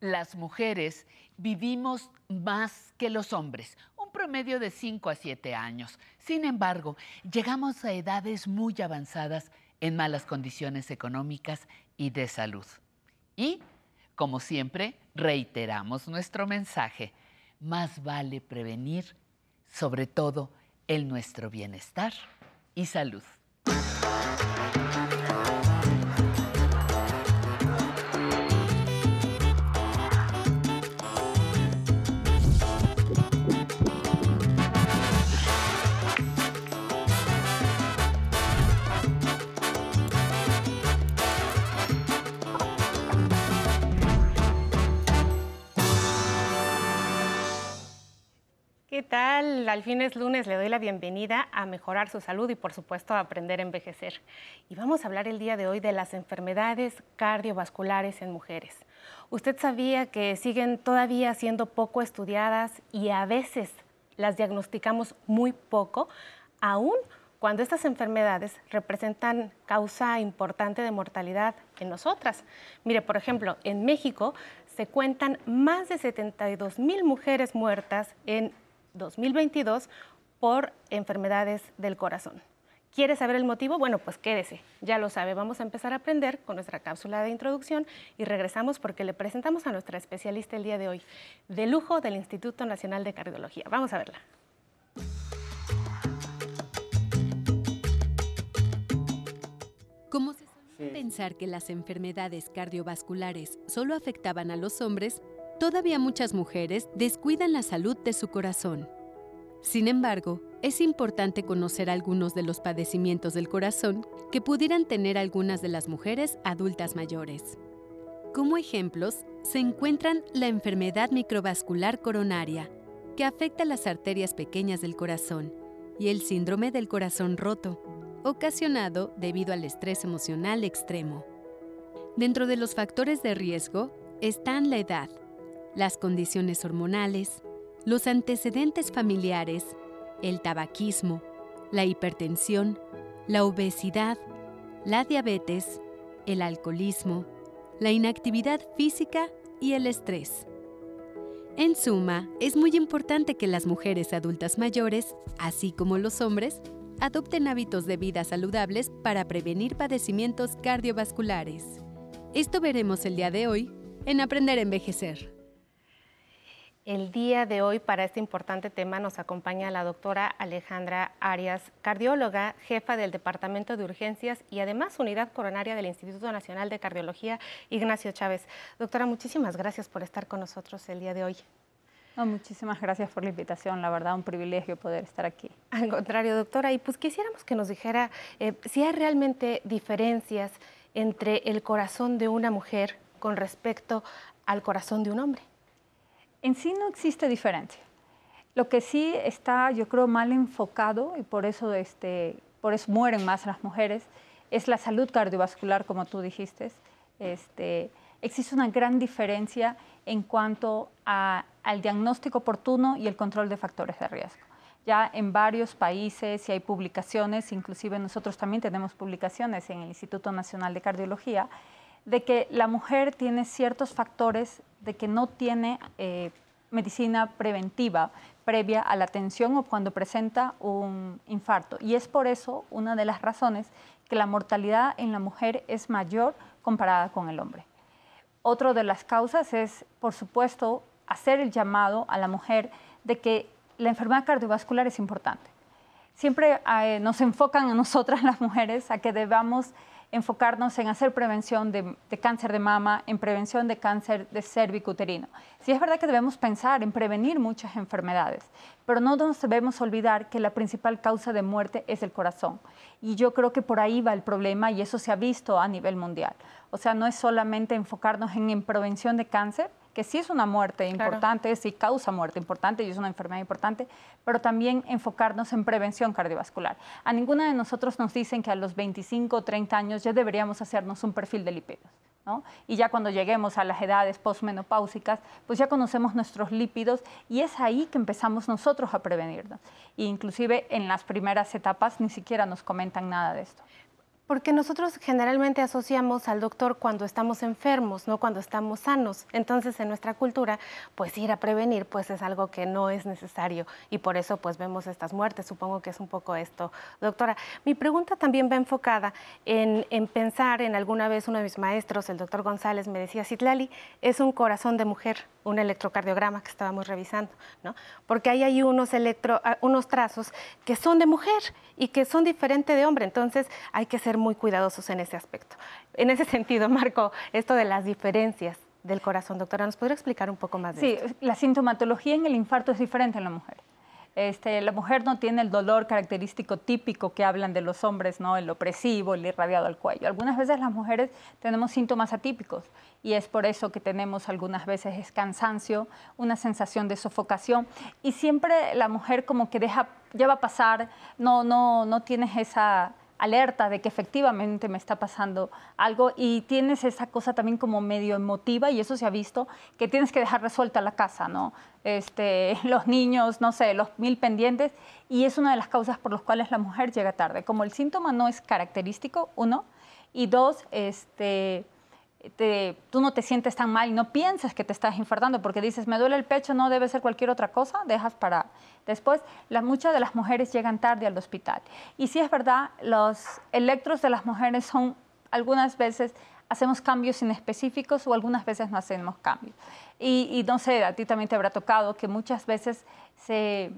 las mujeres vivimos más que los hombres, un promedio de 5 a 7 años. Sin embargo, llegamos a edades muy avanzadas en malas condiciones económicas y de salud. Y, como siempre, reiteramos nuestro mensaje, más vale prevenir, sobre todo en nuestro bienestar y salud. ¿Qué tal? Al fin es lunes, le doy la bienvenida a mejorar su salud y por supuesto a aprender a envejecer. Y vamos a hablar el día de hoy de las enfermedades cardiovasculares en mujeres. ¿Usted sabía que siguen todavía siendo poco estudiadas y a veces las diagnosticamos muy poco, aún cuando estas enfermedades representan causa importante de mortalidad en nosotras? Mire, por ejemplo, en México se cuentan más de 72 mil mujeres muertas en 2022 por enfermedades del corazón. ¿Quiere saber el motivo? Bueno, pues quédese, ya lo sabe. Vamos a empezar a aprender con nuestra cápsula de introducción y regresamos porque le presentamos a nuestra especialista el día de hoy, de lujo del Instituto Nacional de Cardiología. Vamos a verla. Como se pensar que las enfermedades cardiovasculares solo afectaban a los hombres, todavía muchas mujeres descuidan la salud de su corazón. Sin embargo, es importante conocer algunos de los padecimientos del corazón que pudieran tener algunas de las mujeres adultas mayores. Como ejemplos, se encuentran la enfermedad microvascular coronaria, que afecta las arterias pequeñas del corazón, y el síndrome del corazón roto, ocasionado debido al estrés emocional extremo. Dentro de los factores de riesgo están la edad, las condiciones hormonales, los antecedentes familiares, el tabaquismo, la hipertensión, la obesidad, la diabetes, el alcoholismo, la inactividad física y el estrés. En suma, es muy importante que las mujeres adultas mayores, así como los hombres, adopten hábitos de vida saludables para prevenir padecimientos cardiovasculares. Esto veremos el día de hoy en Aprender a Envejecer. El día de hoy para este importante tema nos acompaña la doctora Alejandra Arias, cardióloga, jefa del Departamento de Urgencias y además unidad coronaria del Instituto Nacional de Cardiología Ignacio Chávez. Doctora, muchísimas gracias por estar con nosotros el día de hoy. No, muchísimas gracias por la invitación, la verdad un privilegio poder estar aquí. Al contrario, doctora, y pues quisiéramos que nos dijera eh, si hay realmente diferencias entre el corazón de una mujer con respecto al corazón de un hombre. En sí no existe diferencia. Lo que sí está, yo creo, mal enfocado y por eso, este, por eso mueren más las mujeres, es la salud cardiovascular, como tú dijiste. Este, existe una gran diferencia en cuanto al diagnóstico oportuno y el control de factores de riesgo. Ya en varios países y hay publicaciones, inclusive nosotros también tenemos publicaciones en el Instituto Nacional de Cardiología, de que la mujer tiene ciertos factores de que no tiene eh, medicina preventiva previa a la atención o cuando presenta un infarto. Y es por eso una de las razones que la mortalidad en la mujer es mayor comparada con el hombre. Otra de las causas es, por supuesto, hacer el llamado a la mujer de que la enfermedad cardiovascular es importante. Siempre eh, nos enfocan a nosotras las mujeres a que debamos enfocarnos en hacer prevención de, cáncer de mama, en prevención de cáncer de cervicuterino. Sí es verdad que debemos pensar en prevenir muchas enfermedades, pero no nos debemos olvidar que la principal causa de muerte es el corazón. Y yo creo que por ahí va el problema y eso se ha visto a nivel mundial. O sea, no es solamente enfocarnos en, en prevención de cáncer, que sí es una muerte importante, sí causa muerte importante y es una enfermedad importante, pero también enfocarnos en prevención cardiovascular. A ninguna de nosotros nos dicen que a los 25 o 30 años ya deberíamos hacernos un perfil de lípidos. ¿no? Y ya cuando lleguemos a las edades postmenopáusicas, pues ya conocemos nuestros lípidos y es ahí que empezamos nosotros a prevenirnos. E inclusive en las primeras etapas ni siquiera nos comentan nada de esto. Porque nosotros generalmente asociamos al doctor cuando estamos enfermos, no cuando estamos sanos. Entonces, en nuestra cultura, pues ir a prevenir, pues es algo que no es necesario y por eso pues vemos estas muertes. Supongo que es un poco esto. Doctora, mi pregunta también va enfocada en, en pensar en alguna vez uno de mis maestros, el doctor González, me decía, Citlali, es un corazón de mujer, un electrocardiograma que estábamos revisando, ¿no? Porque ahí hay unos, electro, ah, unos trazos que son de mujer y que son diferentes de hombre. Entonces, hay que ser muy cuidadosos en ese aspecto. En ese sentido, Marco, esto de las diferencias del corazón, doctora, ¿nos podría explicar un poco más de sí, esto? Sí, la sintomatología en el infarto es diferente en la mujer. Este, la mujer no tiene el dolor característico típico que hablan de los hombres, ¿no? el opresivo, el irradiado al cuello. Algunas veces las mujeres tenemos síntomas atípicos y es por eso que tenemos algunas veces cansancio, una sensación de sofocación y siempre la mujer como que deja, ya va a pasar, no, no, no tienes esa alerta de que efectivamente me está pasando algo y tienes esa cosa también como medio emotiva y eso se ha visto que tienes que dejar resuelta la casa, ¿no? Este, los niños, no sé, los mil pendientes y es una de las causas por las cuales la mujer llega tarde. Como el síntoma no es característico, uno, y dos, este, tú no te sientes tan mal y no piensas que te estás infartando porque dices, me duele el pecho, no debe ser cualquier otra cosa, dejas para después. La, muchas de las mujeres llegan tarde al hospital. Y sí es verdad, los electros de las mujeres son algunas veces hacemos cambios inespecíficos o algunas veces no hacemos cambios. Y, y no sé, a ti también te habrá tocado que muchas veces se,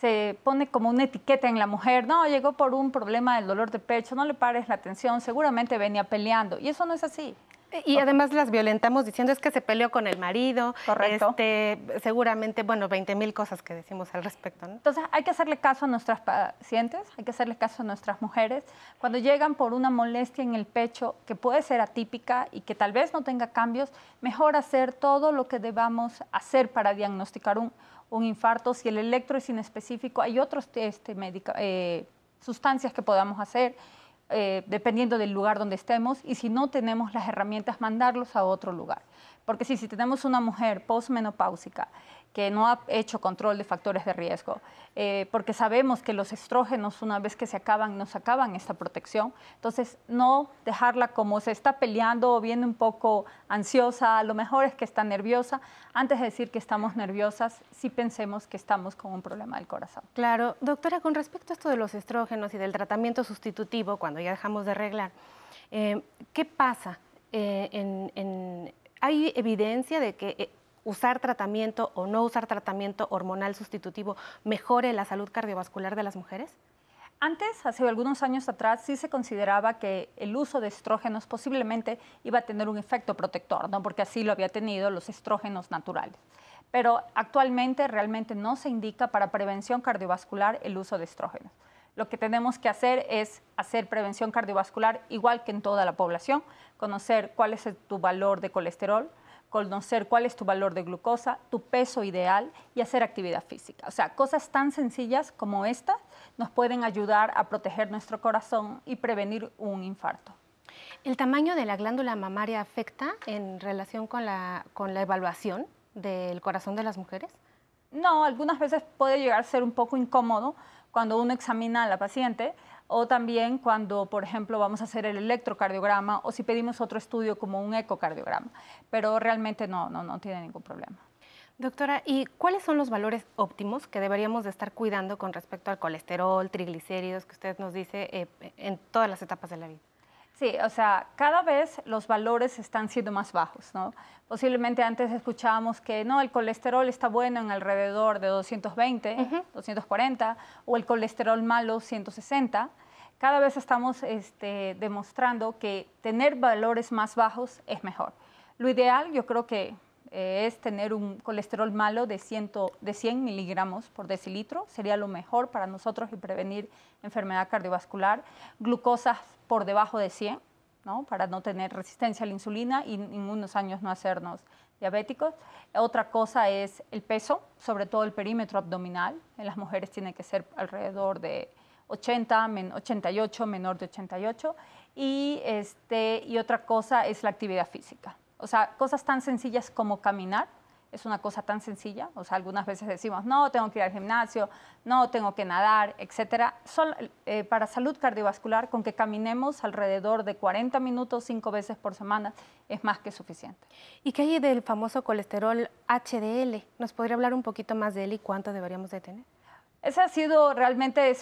se pone como una etiqueta en la mujer, no, llegó por un problema del dolor de pecho, no le pares la atención, seguramente venía peleando. Y eso no es así. Y además las violentamos diciendo es que se peleó con el marido. Correcto. Este, seguramente, bueno, 20 mil cosas que decimos al respecto. ¿no? Entonces hay que hacerle caso a nuestras pacientes, hay que hacerle caso a nuestras mujeres. Cuando llegan por una molestia en el pecho que puede ser atípica y que tal vez no tenga cambios, mejor hacer todo lo que debamos hacer para diagnosticar un, un infarto. Si el electro es inespecífico, hay otros este, eh, sustancias que podamos hacer eh, dependiendo del lugar donde estemos, y si no tenemos las herramientas, mandarlos a otro lugar. Porque si, si tenemos una mujer postmenopáusica que no ha hecho control de factores de riesgo, eh, porque sabemos que los estrógenos una vez que se acaban nos acaban esta protección, entonces no dejarla como se está peleando o viene un poco ansiosa, a lo mejor es que está nerviosa, antes de decir que estamos nerviosas, sí pensemos que estamos con un problema del corazón. Claro, doctora, con respecto a esto de los estrógenos y del tratamiento sustitutivo, cuando ya dejamos de arreglar, eh, ¿qué pasa? Eh, ¿Hay evidencia de que usar tratamiento o no usar tratamiento hormonal sustitutivo mejore la salud cardiovascular de las mujeres? Antes, hace algunos años atrás, sí se consideraba que el uso de estrógenos posiblemente iba a tener un efecto protector, ¿no? porque así lo había tenido los estrógenos naturales. Pero actualmente realmente no se indica para prevención cardiovascular el uso de estrógenos. Lo que tenemos que hacer es hacer prevención cardiovascular igual que en toda la población, conocer cuál es tu valor de colesterol, conocer cuál es tu valor de glucosa, tu peso ideal y hacer actividad física. O sea, cosas tan sencillas como estas nos pueden ayudar a proteger nuestro corazón y prevenir un infarto. ¿El tamaño de la glándula mamaria afecta en relación con la, con la evaluación del corazón de las mujeres? No, algunas veces puede llegar a ser un poco incómodo cuando uno examina a la paciente o también cuando, por ejemplo, vamos a hacer el electrocardiograma o si pedimos otro estudio como un ecocardiograma, pero realmente no, no, no tiene ningún problema. Doctora, ¿y cuáles son los valores óptimos que deberíamos de estar cuidando con respecto al colesterol, triglicéridos, que usted nos dice eh, en todas las etapas de la vida? Sí, o sea, cada vez los valores están siendo más bajos, ¿no? Posiblemente antes escuchábamos que no, el colesterol está bueno en alrededor de 220, 240, o el colesterol malo 160. Cada vez estamos este, demostrando que tener valores más bajos es mejor. Lo ideal, yo creo que eh, es tener un colesterol malo de, 100, de 100 miligramos por decilitro, sería lo mejor para nosotros y prevenir enfermedad cardiovascular. Glucosas por debajo de 100, ¿no? para no tener resistencia a la insulina y en unos años no hacernos diabéticos. Otra cosa es el peso, sobre todo el perímetro abdominal. En las mujeres tiene que ser alrededor de 80, 88, menor de 88. Y, este, y otra cosa es la actividad física. O sea, cosas tan sencillas como caminar es una cosa tan sencilla, o sea, algunas veces decimos, no, tengo que ir al gimnasio, no, tengo que nadar, etcétera. Eh, para salud cardiovascular, con que caminemos alrededor de 40 minutos cinco veces por semana, es más que suficiente. ¿Y qué hay del famoso colesterol HDL? ¿Nos podría hablar un poquito más de él y cuánto deberíamos de tener? Ese ha sido realmente,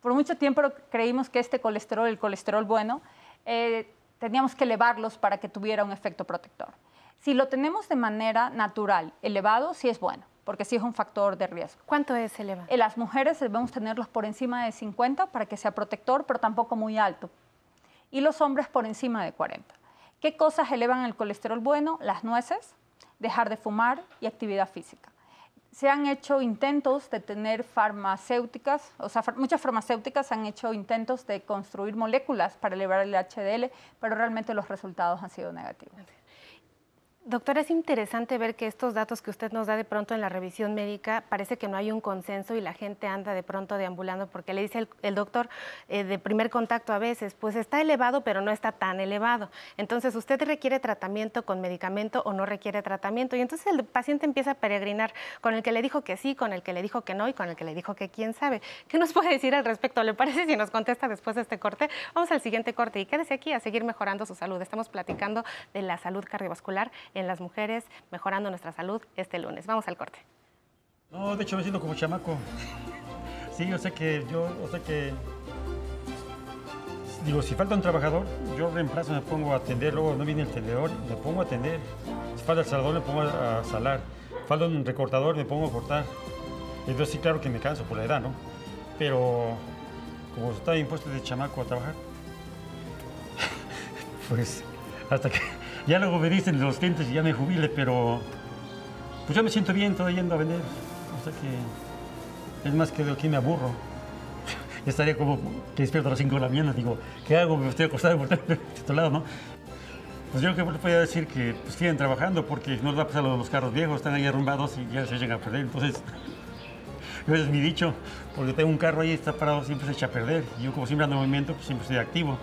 por mucho tiempo creímos que este colesterol, el colesterol bueno, eh, teníamos que elevarlos para que tuviera un efecto protector. Si lo tenemos de manera natural, elevado, sí es bueno, porque sí es un factor de riesgo. ¿Cuánto es elevado? En las mujeres debemos tenerlos por encima de 50 para que sea protector, pero tampoco muy alto. Y los hombres por encima de 40. ¿Qué cosas elevan el colesterol bueno? Las nueces, dejar de fumar y actividad física. Se han hecho intentos de tener farmacéuticas, o sea, muchas farmacéuticas han hecho intentos de construir moléculas para elevar el HDL, pero realmente los resultados han sido negativos. Doctora, es interesante ver que estos datos que usted nos da de pronto en la revisión médica, parece que no hay un consenso y la gente anda de pronto deambulando porque le dice el, doctor eh, de primer contacto a veces, pues está elevado pero no está tan elevado. Entonces, ¿usted requiere tratamiento con medicamento o no requiere tratamiento? Y entonces el paciente empieza a peregrinar con el que le dijo que sí, con el que le dijo que no y con el que le dijo que quién sabe. ¿Qué nos puede decir al respecto? ¿Le parece si nos contesta después de este corte? Vamos al siguiente corte y quédese aquí a seguir mejorando su salud. Estamos platicando de la salud cardiovascular en las mujeres, mejorando nuestra salud este lunes. Vamos al corte. No, de hecho me siento como chamaco. Sí, yo sé que yo, o sé que digo, si falta un trabajador, yo reemplazo, me pongo a atender, luego no viene el tendedor, me pongo a atender. Si falta el salador, me pongo a salar. Falta un recortador, me pongo a cortar. Entonces sí, claro que me canso por la edad, ¿no? Pero como está impuesto de chamaco a trabajar, pues hasta que ya luego me dicen los clientes y ya me jubile, pero pues yo me siento bien todo yendo a vender. O sea que es más que de aquí me aburro. Estaría como que despierto a las 5 de la mañana, digo, ¿qué hago? Me estoy acostado por este lado, ¿no? Pues yo creo que podría decir que pues, siguen trabajando porque no les va a pasar los carros viejos, están ahí arrumbados y ya se llegan a perder. Entonces, ese es mi dicho, porque tengo un carro ahí, está parado, siempre se echa a perder. Y yo como siempre ando en movimiento, pues siempre estoy activo.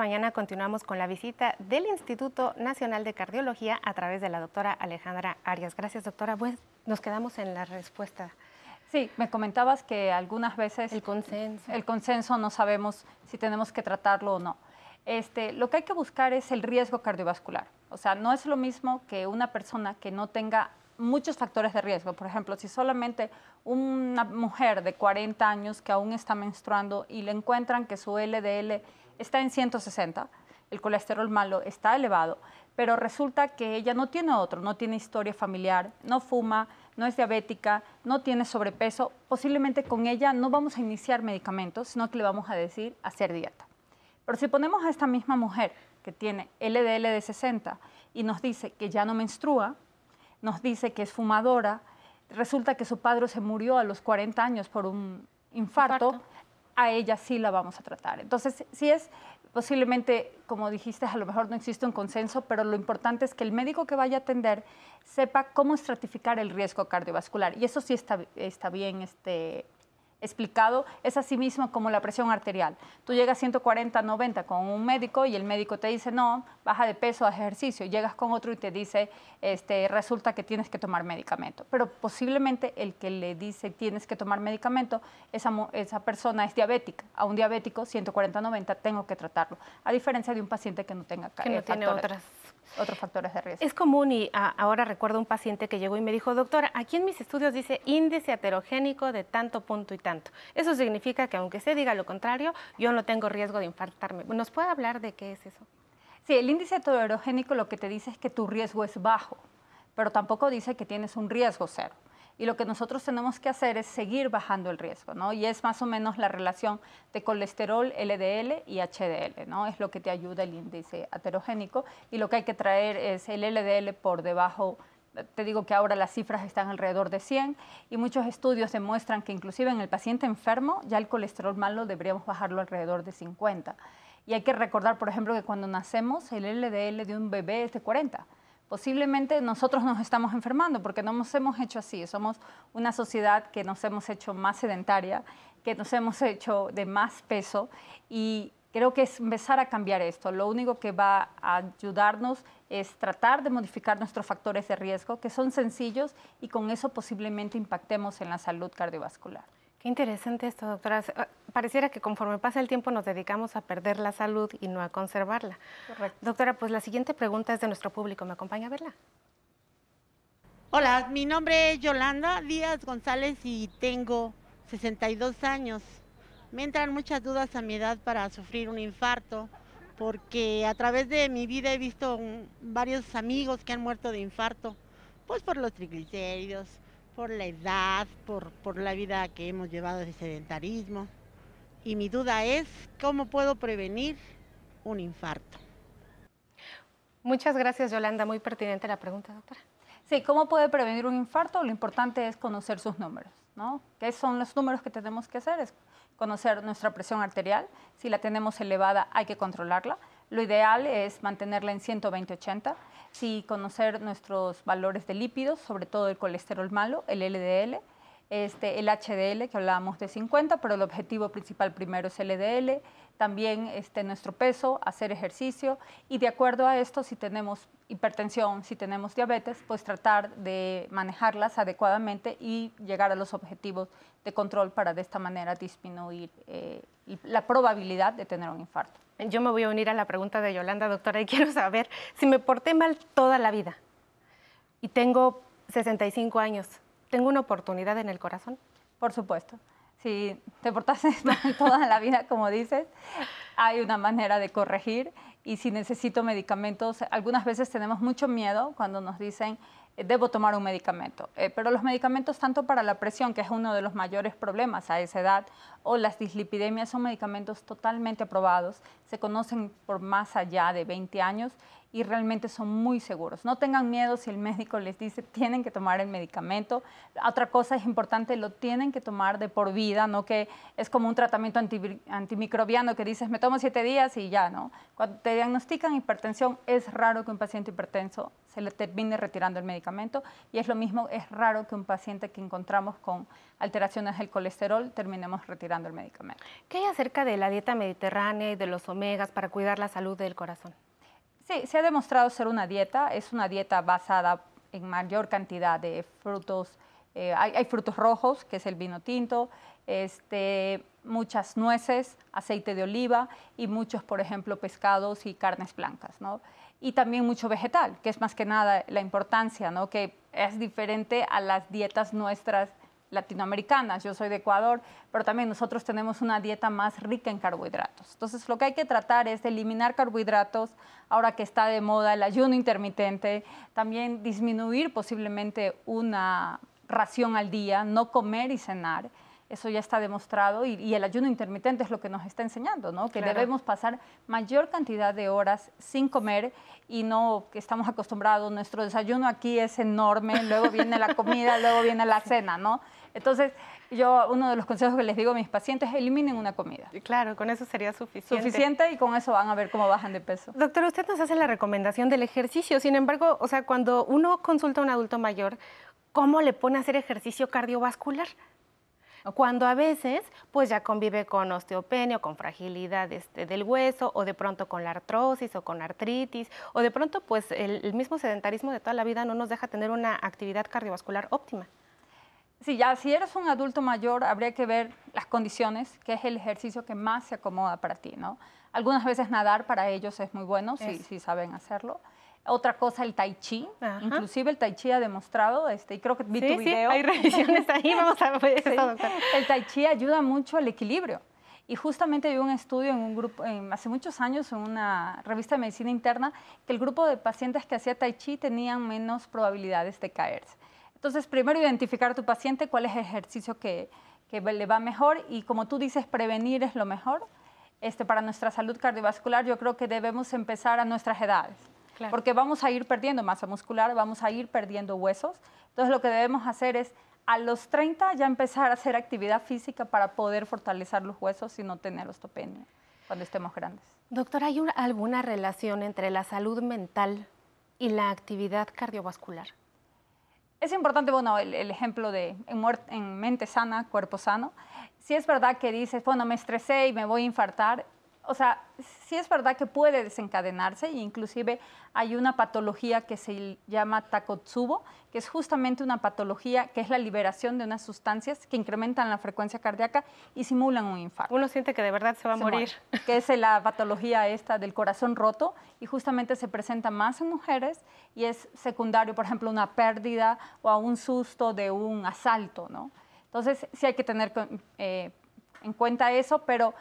Mañana continuamos con la visita del Instituto Nacional de Cardiología a través de la doctora Alejandra Arias. Gracias, doctora. Pues nos quedamos en la respuesta. Sí, me comentabas que algunas veces... El consenso. El consenso no sabemos si tenemos que tratarlo o no. Este, lo que hay que buscar es el riesgo cardiovascular. O sea, no es lo mismo que una persona que no tenga muchos factores de riesgo. Por ejemplo, si solamente una mujer de 40 años que aún está menstruando y le encuentran que su LDL está en 160, el colesterol malo está elevado, pero resulta que ella no tiene otro, no tiene historia familiar, no fuma, no es diabética, no tiene sobrepeso, posiblemente con ella no vamos a iniciar medicamentos, sino que le vamos a decir hacer dieta. Pero si ponemos a esta misma mujer que tiene LDL de 60 y nos dice que ya no menstrua, nos dice que es fumadora, resulta que su padre se murió a los 40 años por un infarto a ella sí la vamos a tratar. Entonces, sí es posiblemente, como dijiste, a lo mejor no existe un consenso, pero lo importante es que el médico que vaya a atender sepa cómo estratificar el riesgo cardiovascular. Y eso sí está, está bien este, explicado es así mismo como la presión arterial. Tú llegas 140, 90 con un médico y el médico te dice, no, baja de peso, haz ejercicio. Llegas con otro y te dice, este, resulta que tienes que tomar medicamento. Pero posiblemente el que le dice tienes que tomar medicamento, esa, esa persona es diabética. A un diabético, 140, 90, tengo que tratarlo. A diferencia de un paciente que no tenga que no tiene otras otros factores de riesgo. Es común y ahora recuerdo un paciente que llegó y me dijo, doctora, aquí en mis estudios dice índice heterogénico de tanto punto y tanto. Eso significa que aunque se diga lo contrario, yo no tengo riesgo de infartarme. ¿Nos puede hablar de qué es eso? Sí, el índice heterogénico lo que te dice es que tu riesgo es bajo, pero tampoco dice que tienes un riesgo cero y lo que nosotros tenemos que hacer es seguir bajando el riesgo, ¿no? Y es más o menos la relación de colesterol, LDL y HDL, ¿no? Es lo que te ayuda el índice heterogénico y lo que hay que traer es el LDL por debajo te digo que ahora las cifras están alrededor de 100 y muchos estudios demuestran que inclusive en el paciente enfermo ya el colesterol malo deberíamos bajarlo alrededor de 50. Y hay que recordar, por ejemplo, que cuando nacemos el LDL de un bebé es de 40 posiblemente nosotros nos estamos enfermando porque no nos hemos hecho así. Somos una sociedad que nos hemos hecho más sedentaria, que nos hemos hecho de más peso y creo que es empezar a cambiar esto. Lo único que va a ayudarnos es tratar de modificar nuestros factores de riesgo, que son sencillos y con eso posiblemente impactemos en la salud cardiovascular. Qué interesante esto, doctora. Pareciera que conforme pasa el tiempo nos dedicamos a perder la salud y no a conservarla. Correcto. Doctora, pues la siguiente pregunta es de nuestro público. ¿Me acompaña a verla? Hola, mi nombre es Yolanda Díaz González y tengo 62 años. Me entran muchas dudas a mi edad para sufrir un infarto, porque a través de mi vida he visto varios amigos que han muerto de infarto, pues por los triglicéridos, por la edad, por, por la vida que hemos llevado de sedentarismo. Y mi duda es, ¿cómo puedo prevenir un infarto? Muchas gracias, Yolanda. Muy pertinente la pregunta, doctora. Sí, ¿cómo puede prevenir un infarto? Lo importante es conocer sus números, ¿no? ¿Qué son los números que tenemos que hacer? Es conocer nuestra presión arterial. Si la tenemos elevada, hay que controlarla. Lo ideal es mantenerla en 120-80 sí conocer nuestros valores de lípidos, sobre todo el colesterol malo, el LDL, este, el HDL, que hablábamos de 50, pero el objetivo principal primero es el LDL, también este, nuestro peso, hacer ejercicio y de acuerdo a esto, si tenemos hipertensión, si tenemos diabetes, pues tratar de manejarlas adecuadamente y llegar a los objetivos de control para de esta manera disminuir eh, la probabilidad de tener un infarto. Yo me voy a unir a la pregunta de Yolanda, doctora, y quiero saber si me porté mal toda la vida y tengo 65 años, ¿tengo una oportunidad en el corazón? Por supuesto. Si te portaste toda la vida, como dices, hay una manera de corregir y si necesito medicamentos, algunas veces tenemos mucho miedo cuando nos dicen debo tomar un medicamento. Eh, pero los medicamentos, tanto para la presión, que es uno de los mayores problemas a esa edad, o las dislipidemias, son medicamentos totalmente aprobados, se conocen por más allá de 20 años y realmente son muy seguros. No tengan miedo si el médico les dice tienen que tomar el medicamento. Otra cosa es importante, lo tienen que tomar de por vida, no que es como un tratamiento antimicrobiano que dices me tomo siete días y ya, ¿no? Cuando te diagnostican hipertensión es raro que un paciente hipertenso se le termine retirando el medicamento y es lo mismo, es raro que un paciente que encontramos con alteraciones del colesterol terminemos retirando el medicamento. ¿Qué hay acerca de la dieta mediterránea y de los omegas para cuidar la salud del corazón? Sí, se ha demostrado ser una dieta, es una dieta basada en mayor cantidad de frutos, eh, hay, frutos rojos, que es el vino tinto, este, muchas nueces, aceite de oliva y muchos, por ejemplo, pescados y carnes blancas, ¿no? Y también mucho vegetal, que es más que nada la importancia, ¿no? Que es diferente a las dietas nuestras latinoamericanas, yo soy de Ecuador, pero también nosotros tenemos una dieta más rica en carbohidratos. Entonces, lo que hay que tratar es de eliminar carbohidratos, ahora que está de moda el ayuno intermitente, también disminuir posiblemente una ración al día, no comer y cenar. Eso ya está demostrado y, el ayuno intermitente es lo que nos está enseñando, ¿no? Que debemos pasar mayor cantidad de horas sin comer y no que estamos acostumbrados, nuestro desayuno aquí es enorme, luego viene la comida, luego viene la cena, ¿no? Entonces, yo uno de los consejos que les digo a mis pacientes es eliminen una comida. Claro, con eso sería suficiente. Suficiente y con eso van a ver cómo bajan de peso. Doctora, usted nos hace la recomendación del ejercicio. Sin embargo, o sea, cuando uno consulta a un adulto mayor, ¿cómo le pone a hacer ejercicio cardiovascular? Cuando a veces pues ya convive con osteopenia o con fragilidad este, del hueso o de pronto con la artrosis o con artritis o de pronto pues el mismo sedentarismo de toda la vida no nos deja tener una actividad cardiovascular óptima. Sí, ya si eres un adulto mayor, habría que ver las condiciones, que es el ejercicio que más se acomoda para ti, ¿no? Algunas veces nadar para ellos es muy bueno, si, si, saben hacerlo. Otra cosa, el tai chi. Inclusive el tai chi ha demostrado, este, y creo que vi tu video. Sí, hay revisiones ahí, vamos a ver eso, El tai chi ayuda mucho al equilibrio. Y justamente vi un estudio en un grupo, hace muchos años, en una revista de medicina interna, que el grupo de pacientes que hacía tai chi tenían menos probabilidades de caerse. Entonces, primero identificar a tu paciente cuál es el ejercicio que, le va mejor y como tú dices, prevenir es lo mejor. Este, para nuestra salud cardiovascular yo creo que debemos empezar a nuestras edades, porque vamos a ir perdiendo masa muscular, vamos a ir perdiendo huesos. Entonces lo que debemos hacer es a los 30 ya empezar a hacer actividad física para poder fortalecer los huesos y no tener osteopenia cuando estemos grandes. Doctora, ¿hay alguna relación entre la salud mental y la actividad cardiovascular? Es importante, bueno, el, ejemplo de en, en, mente sana, cuerpo sano. Si es verdad que dices, bueno, me estresé y me voy a infartar, o sea, sí es verdad que puede desencadenarse e inclusive hay una patología que se llama Takotsubo, que es justamente una patología que es la liberación de unas sustancias que incrementan la frecuencia cardíaca y simulan un infarto. Uno siente que de verdad se va a morir. que es la patología esta del corazón roto y justamente se presenta más en mujeres y es secundario, por ejemplo, una pérdida o a un susto de un asalto, ¿no? Entonces sí hay que tener eh, en cuenta eso, pero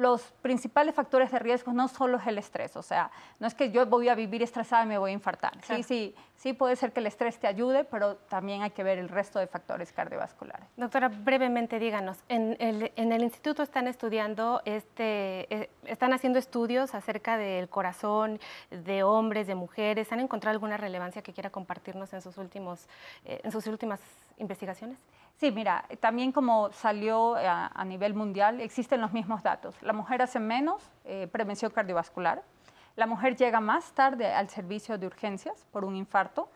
los principales factores de riesgo no solo es el estrés, o sea, no es que yo voy a vivir estresada y me voy a infartar. Sí, sí, sí puede ser que el estrés te ayude, pero también hay que ver el resto de factores cardiovasculares. Doctora, brevemente díganos, en el, instituto están estudiando, este, eh, están haciendo estudios acerca del corazón de hombres, de mujeres. ¿Han encontrado alguna relevancia que quiera compartirnos en sus, últimos, eh, en sus últimas investigaciones? Sí, mira, también como salió eh, a, nivel mundial, existen los mismos datos. La mujer hace menos eh, prevención cardiovascular, la mujer llega más tarde al servicio de urgencias por un infarto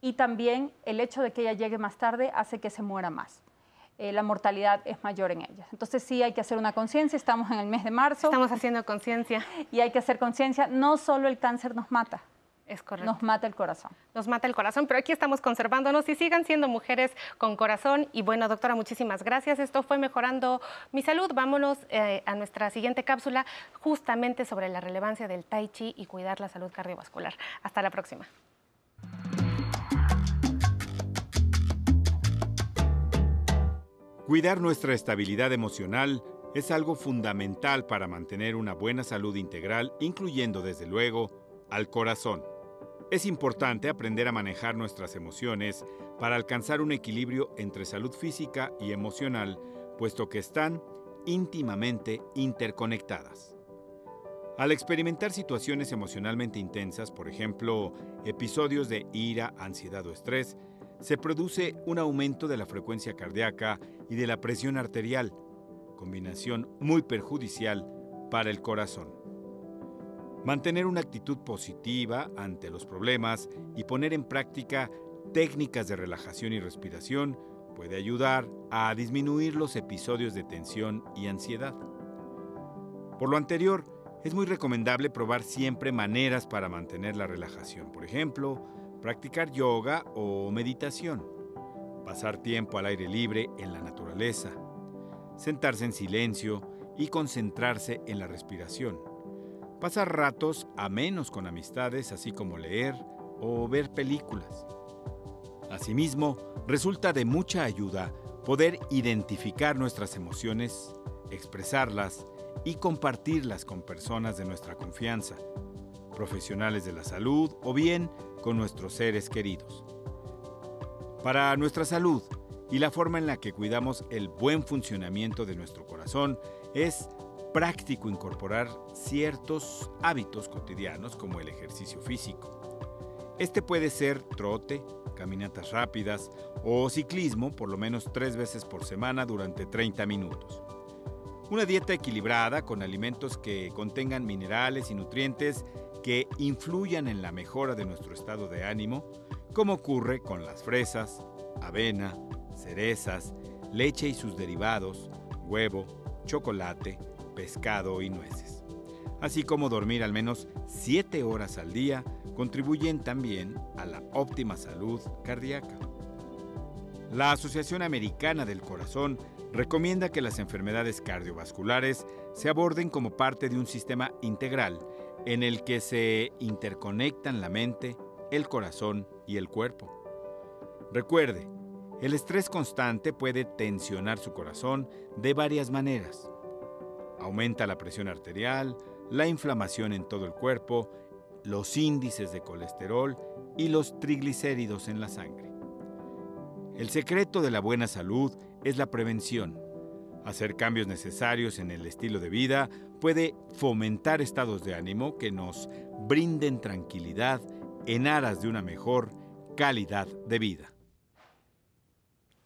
y también el hecho de que ella llegue más tarde hace que se muera más. Eh, la mortalidad es mayor en ellas. Entonces sí hay que hacer una conciencia, estamos en el mes de marzo. Estamos haciendo conciencia. Y hay que hacer conciencia, no solo el cáncer nos mata, es correcto. Nos mata el corazón. Nos mata el corazón, pero aquí estamos conservándonos y sigan siendo mujeres con corazón. Y bueno, doctora, muchísimas gracias. Esto fue Mejorando mi Salud. Vámonos eh, a nuestra siguiente cápsula, justamente sobre la relevancia del Tai Chi y cuidar la salud cardiovascular. Hasta la próxima. Cuidar nuestra estabilidad emocional es algo fundamental para mantener una buena salud integral, incluyendo desde luego al corazón. Es importante aprender a manejar nuestras emociones para alcanzar un equilibrio entre salud física y emocional, puesto que están íntimamente interconectadas. Al experimentar situaciones emocionalmente intensas, por ejemplo, episodios de ira, ansiedad o estrés, se produce un aumento de la frecuencia cardíaca y de la presión arterial, combinación muy perjudicial para el corazón. Mantener una actitud positiva ante los problemas y poner en práctica técnicas de relajación y respiración puede ayudar a disminuir los episodios de tensión y ansiedad. Por lo anterior, es muy recomendable probar siempre maneras para mantener la relajación. Por ejemplo, practicar yoga o meditación, pasar tiempo al aire libre en la naturaleza, sentarse en silencio y concentrarse en la respiración pasar ratos a menos con amistades, así como leer o ver películas. Asimismo, resulta de mucha ayuda poder identificar nuestras emociones, expresarlas y compartirlas con personas de nuestra confianza, profesionales de la salud o bien con nuestros seres queridos. Para nuestra salud y la forma en la que cuidamos el buen funcionamiento de nuestro corazón es práctico incorporar ciertos hábitos cotidianos como el ejercicio físico. Este puede ser trote, caminatas rápidas o ciclismo por lo menos tres veces por semana durante 30 minutos. Una dieta equilibrada con alimentos que contengan minerales y nutrientes que influyan en la mejora de nuestro estado de ánimo, como ocurre con las fresas, avena, cerezas, leche y sus derivados, huevo, chocolate, pescado y nueces. Así como dormir al menos 7 horas al día contribuyen también a la óptima salud cardíaca. La Asociación Americana del Corazón recomienda que las enfermedades cardiovasculares se aborden como parte de un sistema integral en el que se interconectan la mente, el corazón y el cuerpo. Recuerde, el estrés constante puede tensionar su corazón de varias maneras. Aumenta la presión arterial, la inflamación en todo el cuerpo, los índices de colesterol y los triglicéridos en la sangre. El secreto de la buena salud es la prevención. Hacer cambios necesarios en el estilo de vida puede fomentar estados de ánimo que nos brinden tranquilidad en aras de una mejor calidad de vida.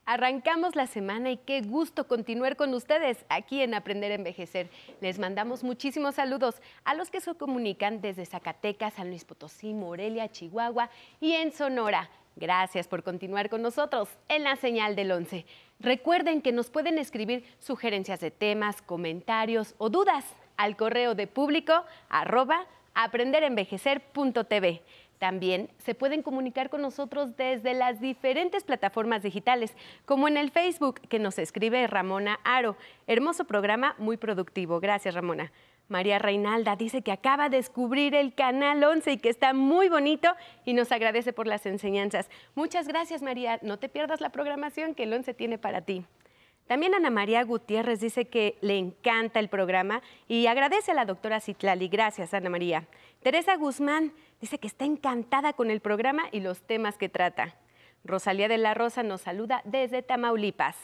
Arrancamos la semana y qué gusto continuar con ustedes aquí en Aprender a Envejecer. Les mandamos muchísimos saludos a los que se comunican desde Zacatecas, San Luis Potosí, Morelia, Chihuahua y en Sonora. Gracias por continuar con nosotros en la señal del 11. Recuerden que nos pueden escribir sugerencias de temas, comentarios o dudas al correo de público arroba aprenderenvejecer.tv. También se pueden comunicar con nosotros desde las diferentes plataformas digitales, como en el Facebook que nos escribe Ramona Aro. Hermoso programa, muy productivo. Gracias, Ramona. María Reinalda dice que acaba de descubrir el canal 11 y que está muy bonito y nos agradece por las enseñanzas. Muchas gracias, María. No te pierdas la programación que el 11 tiene para ti. También Ana María Gutiérrez dice que le encanta el programa y agradece a la doctora Citlali. Gracias, Ana María. Teresa Guzmán Dice que está encantada con el programa y los temas que trata. Rosalía de la Rosa nos saluda desde Tamaulipas.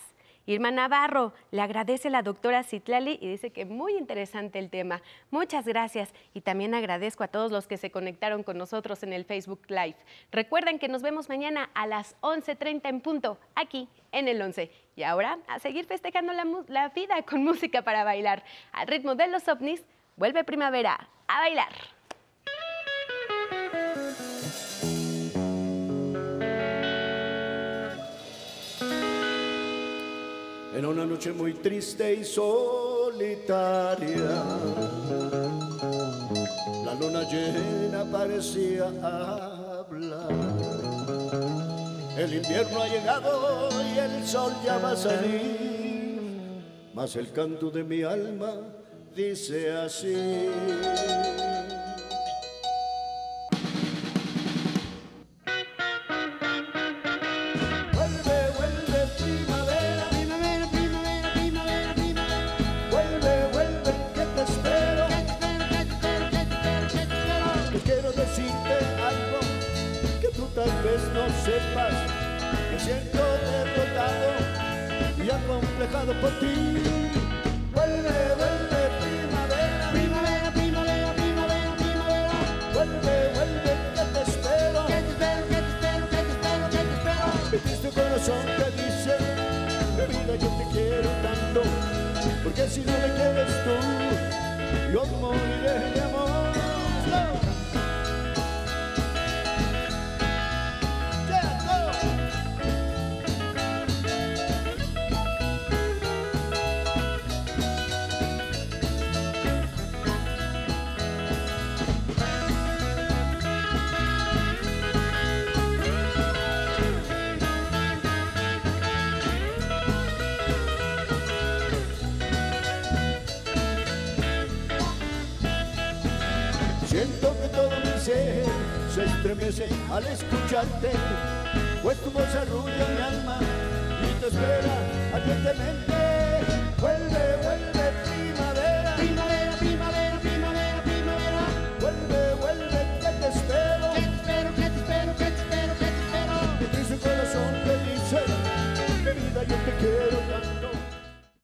Irma Navarro le agradece a la doctora Citlali y dice que muy interesante el tema. Muchas gracias y también agradezco a todos los que se conectaron con nosotros en el Facebook Live. Recuerden que nos vemos mañana a las 11.30 en punto, aquí en el 11. Y ahora a seguir festejando la, la vida con música para bailar. Al ritmo de los ovnis, vuelve primavera a bailar. En una noche muy triste y solitaria. La luna llena parecía hablar. El invierno ha llegado y el sol ya va a salir, mas el canto de mi alma dice así. Al escucharte, pues tu voz arrulla mi alma y te espera ardientemente.